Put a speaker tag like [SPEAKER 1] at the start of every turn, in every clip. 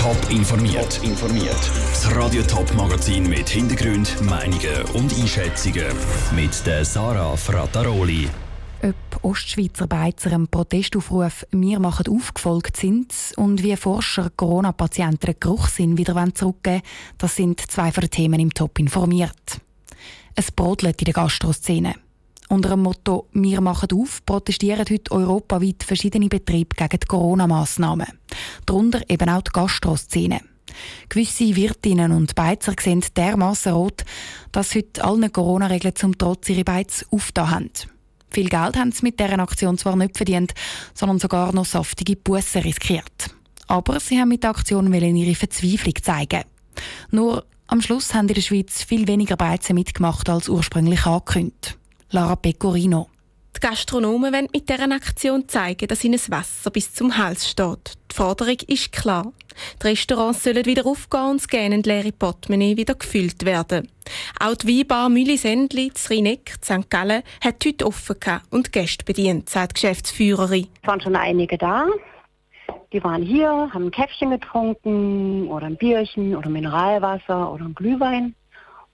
[SPEAKER 1] Top informiert. informiert. Das Radio Top Magazin mit Hintergrund, Meinungen und Einschätzungen mit der Sarah Frataroli.
[SPEAKER 2] Ob Ostschweizer Beizer einem Protestaufruf «Wir machen aufgefolgt» sind und wie Forscher Corona-Patienten Geruchssinn wieder zurückgeben das sind zwei von den Themen im Top informiert. Es brodelt in der Gastroszene. Unter dem Motto «Wir machen auf» protestieren heute europaweit verschiedene Betriebe gegen die Corona-Massnahmen. Darunter eben auch die Gastroszene. Gewisse Wirtinnen und Beizer sehen dermassen rot, dass heute allen Corona-Regeln zum Trotz ihre Beiz aufgetan haben. Viel Geld haben sie mit dieser Aktion zwar nicht verdient, sondern sogar noch saftige Bussen riskiert. Aber sie haben mit der Aktion ihre Verzweiflung zeigen. Nur am Schluss haben in der Schweiz viel weniger Beizen mitgemacht als ursprünglich angekündigt. Lara Pecorino.
[SPEAKER 3] Die Gastronomen wollen mit dieser Aktion zeigen, dass ihnen das Wasser bis zum Hals steht. Die Forderung ist klar. Die Restaurants sollen wieder aufgehen und das gähnend leere Portemonnaie wieder gefüllt werden. Auch die Weinbar das Rheineck, St. Gallen, hat heute offen und Gäste bedient, sagt die Geschäftsführerin.
[SPEAKER 4] Es waren schon einige da. Die waren hier, haben ein Käffchen getrunken oder ein Bierchen oder Mineralwasser oder ein Glühwein.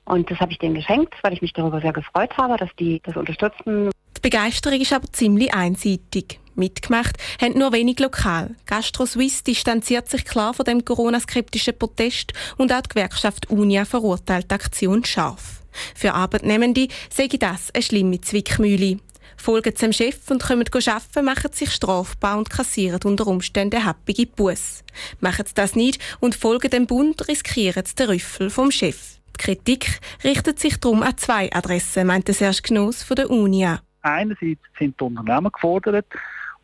[SPEAKER 4] Und das habe ich denen geschenkt, weil ich mich darüber sehr gefreut habe, dass die das unterstützen.
[SPEAKER 3] Die Begeisterung ist aber ziemlich einseitig. Mitgemacht haben nur wenig lokal. Gastro Suisse distanziert sich klar von dem Corona-skeptischen Protest und auch die Gewerkschaft Unia verurteilt die Aktion scharf. Für Arbeitnehmende sei das eine schlimme Zwickmühle. Folgen zum Chef und kommen arbeiten, machen sich strafbar und kassieren unter Umständen happige Buß. Machen sie das nicht und folgen dem Bund, riskieren sie den Rüffel vom Chef. Die Kritik richtet sich darum an zwei Adressen, meinte Serge Gnoss von der UNIA.
[SPEAKER 5] Einerseits sind die Unternehmen gefordert,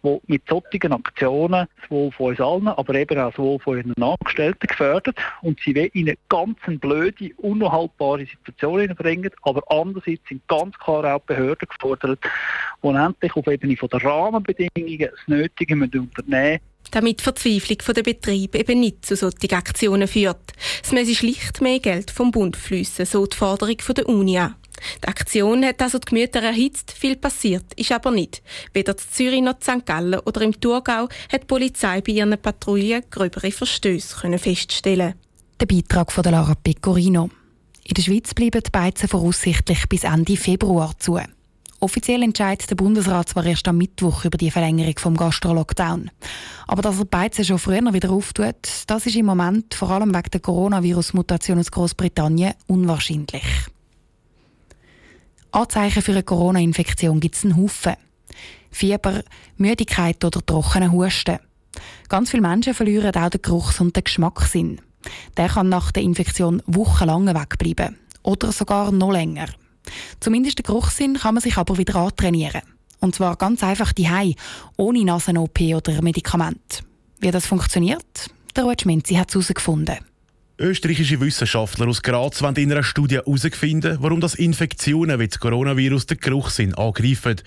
[SPEAKER 5] die mit solchen Aktionen sowohl von uns allen, aber eben auch sowohl von ihren Angestellten gefördert und sie in eine ganz blöde, unhaltbare Situation bringen. Aber andererseits sind ganz klar auch Behörden gefordert, die endlich auf Ebene der Rahmenbedingungen das Nötige unternehmen müssen,
[SPEAKER 3] damit die Verzweiflung der Betriebe eben nicht zu solchen Aktionen führt. Es müsse schlicht mehr Geld vom Bund fließen, so die Forderung der UNIA. Die Aktion hat also die Gemüter erhitzt, viel passiert ist aber nicht. Weder in Zürich noch in St. Gallen oder im Thurgau hat die Polizei bei ihren Patrouillen gröbere Verstöße feststellen
[SPEAKER 2] Der Beitrag von Lara Pecorino. In der Schweiz bleiben die Beizen voraussichtlich bis Ende Februar zu. Offiziell entscheidet der Bundesrat zwar erst am Mittwoch über die Verlängerung vom Gastro-Lockdown. Aber dass er Beizen schon früher wieder auftut, das ist im Moment vor allem wegen der Coronavirus-Mutation aus Großbritannien unwahrscheinlich. Anzeichen für eine Corona-Infektion gibt es einen Haufen. Fieber, Müdigkeit oder trockene Husten. Ganz viele Menschen verlieren auch den Geruchs- und den Geschmackssinn. Der kann nach der Infektion wochenlang wegbleiben. Oder sogar noch länger. Zumindest den Geruchssinn kann man sich aber wieder antrainieren. Und zwar ganz einfach die ohne Nasen-OP oder Medikament. Wie das funktioniert, der Ruud Schminzi hat es herausgefunden.
[SPEAKER 6] Österreichische Wissenschaftler aus Graz wollen in einer Studie herausfinden, warum das Infektionen wie das Coronavirus den Geruchssinn angreifen.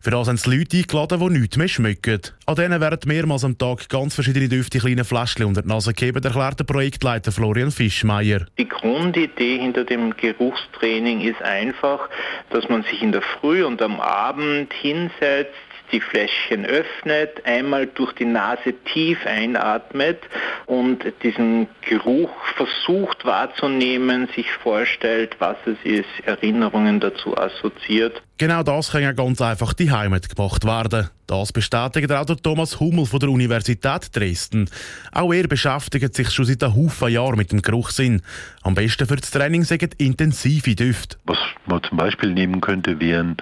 [SPEAKER 6] Für das haben sie Leute eingeladen, die nichts mehr schmecken. An denen werden mehrmals am Tag ganz verschiedene Düfte kleine Fläschchen unter die Nase gegeben, erklärt der Projektleiter Florian Fischmeier.
[SPEAKER 7] Die Grundidee hinter dem Geruchstraining ist einfach, dass man sich in der Früh und am Abend hinsetzt, die Fläschchen öffnet, einmal durch die Nase tief einatmet und diesen Geruch versucht wahrzunehmen, sich vorstellt, was es ist, Erinnerungen dazu assoziiert.
[SPEAKER 6] Genau das kann ja ganz einfach die Heimat gemacht werden. Das bestätigt auch der Thomas Hummel von der Universität Dresden. Auch er beschäftigt sich schon seit einem Haufen Jahren mit dem Geruchssinn. Am besten für das Training sind intensive Düfte.
[SPEAKER 8] Was man zum Beispiel nehmen könnte, wären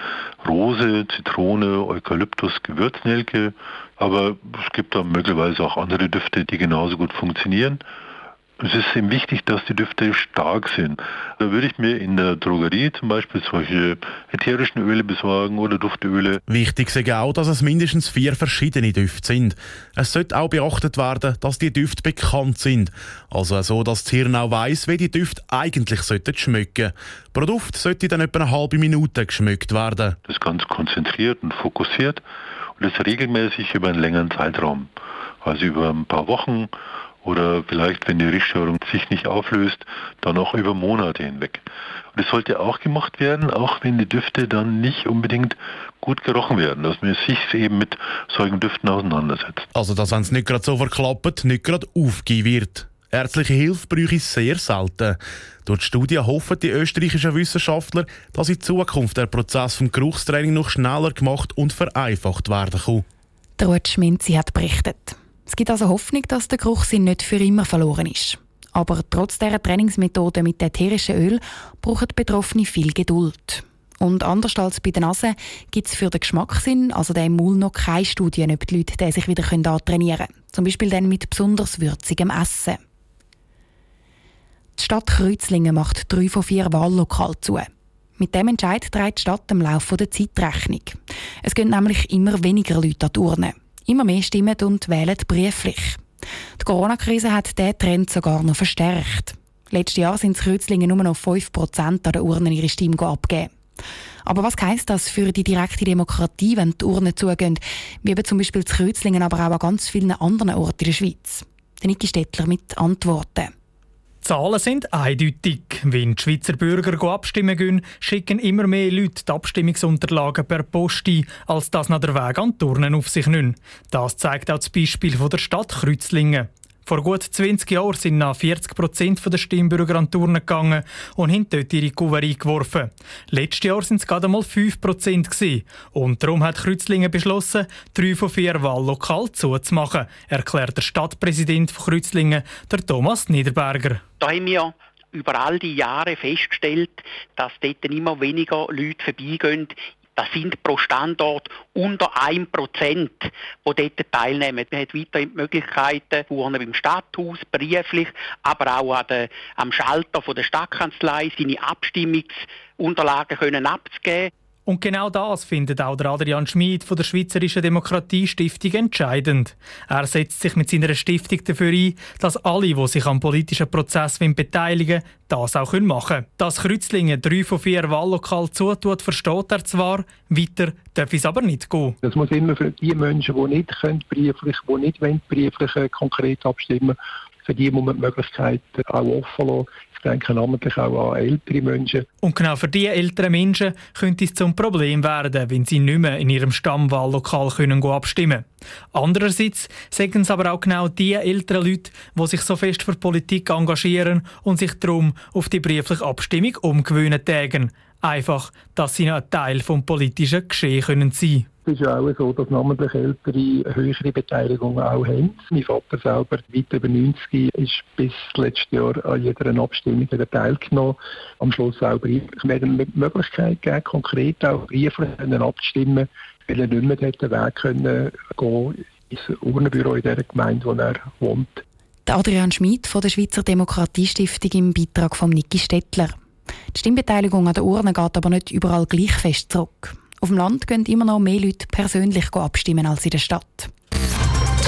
[SPEAKER 8] Rose, Zitrone, Eukalyptus, Gewürznelke. Aber es gibt da möglicherweise auch andere Düfte, die genauso gut funktionieren. Es ist eben wichtig, dass die Düfte stark sind. Da würde ich mir in der Drogerie zum Beispiel solche ätherischen Öle besorgen oder Duftöle.
[SPEAKER 6] Wichtig ist auch, dass es mindestens vier verschiedene Düfte sind. Es sollte auch beachtet werden, dass die Düfte bekannt sind. Also so, dass das Hirn auch weiss, wie die Düfte eigentlich sollten schmecken. Pro Duft sollte dann etwa eine halbe Minute geschmeckt werden.
[SPEAKER 8] Das ganz konzentriert und fokussiert und das regelmäßig über einen längeren Zeitraum. Also über ein paar Wochen oder vielleicht, wenn die Richtstörung sich nicht auflöst, dann auch über Monate hinweg. Und es sollte auch gemacht werden, auch wenn die Düfte dann nicht unbedingt gut gerochen werden, dass man sich eben mit solchen Düften auseinandersetzt.
[SPEAKER 6] Also, dass wenn es nicht gerade so verklappt, nicht gerade aufgehen wird. Ärztliche Hilfe bräuchte es sehr selten. Durch die Studie hoffen die österreichischen Wissenschaftler, dass in Zukunft der Prozess vom Geruchstraining noch schneller gemacht und vereinfacht werden kann.
[SPEAKER 2] Der Ruth Schminzi hat berichtet. Es gibt also Hoffnung, dass der Geruchssinn nicht für immer verloren ist. Aber trotz dieser Trainingsmethode mit ätherischen Öl brauchen die Betroffenen viel Geduld. Und anders als bei der Nase gibt es für den Geschmackssinn, also den Mund, noch keine Studien, ob die Leute den sich wieder antrainieren können. Zum Beispiel dann mit besonders würzigem Essen. Die Stadt Kreuzlingen macht drei von vier Wahllokalen zu. Mit dem Entscheid trägt die Stadt im Laufe der Zeit Rechnung. Es gehen nämlich immer weniger Leute an die Urne. Immer mehr stimmen und wählen brieflich. Die Corona-Krise hat diesen Trend sogar noch verstärkt. Letztes Jahr sind in Kreuzlingen nur noch 5% an den Urnen ihre Stimme abgeben. Aber was heisst das für die direkte Demokratie, wenn die Urnen zugehen? Wie eben zum Beispiel zu Kreuzlingen, aber auch an ganz vielen anderen Orten in der Schweiz. Niki Stettler mit Antworten.
[SPEAKER 9] Die Zahlen sind eindeutig. Wenn die Schweizer Bürger abstimmen gehen, schicken immer mehr Leute die Abstimmungsunterlagen per Post ein, als das nach der Weg an Turnen auf sich nehmen. Das zeigt auch das Beispiel der Stadt Kreuzlingen. Vor gut 20 Jahren sind nach 40 Prozent der Stimmbürger an die Turnen gegangen und haben dort ihre Kuvert eingeworfen. Letztes Jahr sind es gerade einmal 5 Prozent. Und darum hat Kreuzlingen beschlossen, drei von vier Wahllokal zuzumachen, erklärt der Stadtpräsident von Kreuzlingen, der Thomas Niederberger.
[SPEAKER 10] Da haben wir über all die Jahre festgestellt, dass dort immer weniger Leute vorbeigehen das sind pro Standort unter 1%, die dort teilnehmen. Man hat weiterhin die Möglichkeiten, vorne beim Stadthaus, brieflich, aber auch an der, am Schalter der Stadtkanzlei seine Abstimmungsunterlagen können abzugeben.
[SPEAKER 9] Und genau das findet auch der Adrian Schmid von der Schweizerischen Demokratiestiftung entscheidend. Er setzt sich mit seiner Stiftung dafür ein, dass alle, die sich am politischen Prozess beteiligen das auch machen können. Dass Kreuzlingen drei von vier Wahllokalen zutut, versteht er zwar, weiter darf es aber nicht gehen.
[SPEAKER 11] Das muss immer für die Menschen, die nicht können, brieflich, die nicht brieflich äh, konkret abstimmen für die muss man die Möglichkeit auch offen lassen. Ich denke namentlich auch an ältere Menschen.
[SPEAKER 9] Und genau für diese älteren Menschen könnte es zum Problem werden, wenn sie nicht mehr in ihrem Stammwahllokal können abstimmen können. Andererseits sagen es aber auch genau die älteren Leute, die sich so fest für Politik engagieren und sich darum auf die briefliche Abstimmung umgewöhnen tägen. Einfach, dass sie noch ein Teil des politischen Geschehens sein können.
[SPEAKER 11] Es ist ja auch so, dass namentlich Ältere höhere Beteiligung auch haben. Mein Vater selber, weit über 90, ist bis letztes Jahr an jeder Abstimmung teilgenommen. Am Schluss auch brieflich. Haben die Möglichkeit gegeben, konkret auch brieflich abzustimmen, weil er nicht mehr den Weg können gehen ins Urnenbüro in der Gemeinde, wo er wohnt.
[SPEAKER 2] Adrian Schmid von der Schweizer Demokratiestiftung im Beitrag von Niki Stettler. Die Stimmbeteiligung an der Urne geht aber nicht überall gleich fest zurück. Auf dem Land gehen immer noch mehr Leute persönlich abstimmen als in der Stadt.